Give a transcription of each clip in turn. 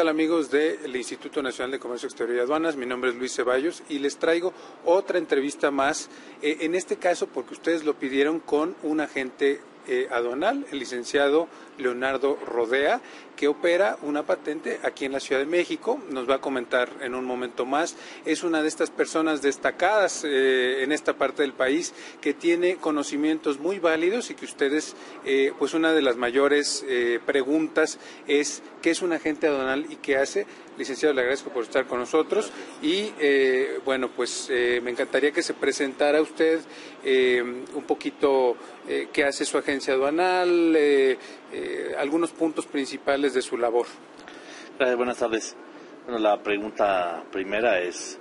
tal amigos del Instituto Nacional de Comercio Exterior y Aduanas? Mi nombre es Luis Ceballos y les traigo otra entrevista más, eh, en este caso porque ustedes lo pidieron con un agente eh, aduanal, el licenciado Leonardo Rodea, que opera una patente aquí en la Ciudad de México. Nos va a comentar en un momento más. Es una de estas personas destacadas eh, en esta parte del país que tiene conocimientos muy válidos y que ustedes, eh, pues una de las mayores preguntas es qué es un agente aduanal y qué hace. Licenciado, le agradezco por estar con nosotros y bueno, pues me encantaría que se presentara usted un poquito qué hace su agencia aduanal, eh, algunos puntos principales de su labor. Buenas tardes. Bueno, la pregunta primera es,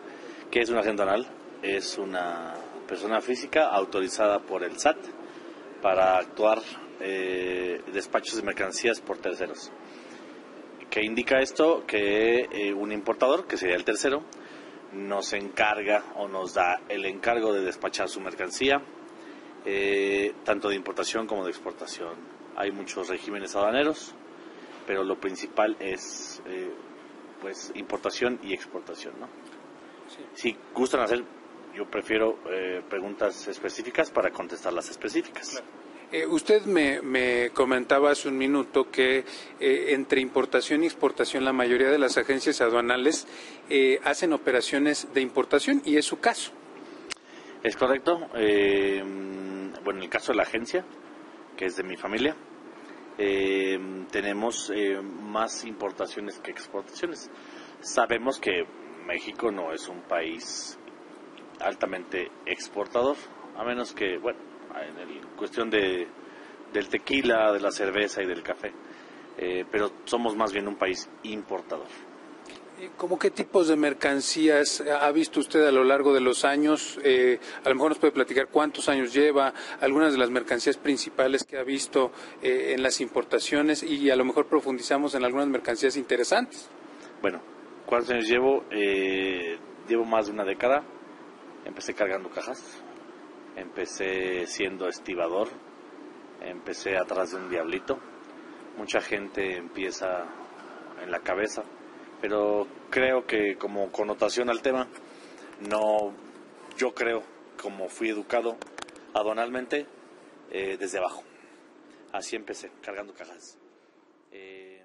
¿qué es un agente aduanal? Es una persona física autorizada por el SAT para actuar eh, despachos de mercancías por terceros. ¿Qué indica esto? Que eh, un importador, que sería el tercero, nos encarga o nos da el encargo de despachar su mercancía, eh, tanto de importación como de exportación hay muchos regímenes aduaneros, pero lo principal es eh, pues importación y exportación, ¿no? Si gustan hacer, yo prefiero eh, preguntas específicas para contestar las específicas. Eh, usted me, comentaba hace un minuto que entre importación y exportación la mayoría de las agencias aduanales hacen operaciones de importación y es su caso. Es correcto. bueno, en el caso de la agencia, que es de mi familia, eh, tenemos eh, más importaciones que exportaciones. Sabemos que México no es un país altamente exportador, a menos que, bueno, en cuestión de, del tequila, de la cerveza y del café, eh, pero somos más bien un país importador. ¿Cómo qué tipos de mercancías ha visto usted a lo largo de los años? Eh, a lo mejor nos puede platicar cuántos años lleva, algunas de las mercancías principales que ha visto eh, en las importaciones y a lo mejor profundizamos en algunas mercancías interesantes. Bueno, ¿cuántos años llevo? Eh, llevo más de una década. Empecé cargando cajas, empecé siendo estibador, empecé atrás de un diablito. Mucha gente empieza en la cabeza pero creo que como connotación al tema, no, yo creo, como fui educado aduanalmente, eh, desde abajo. Así empecé, cargando cajas. Eh,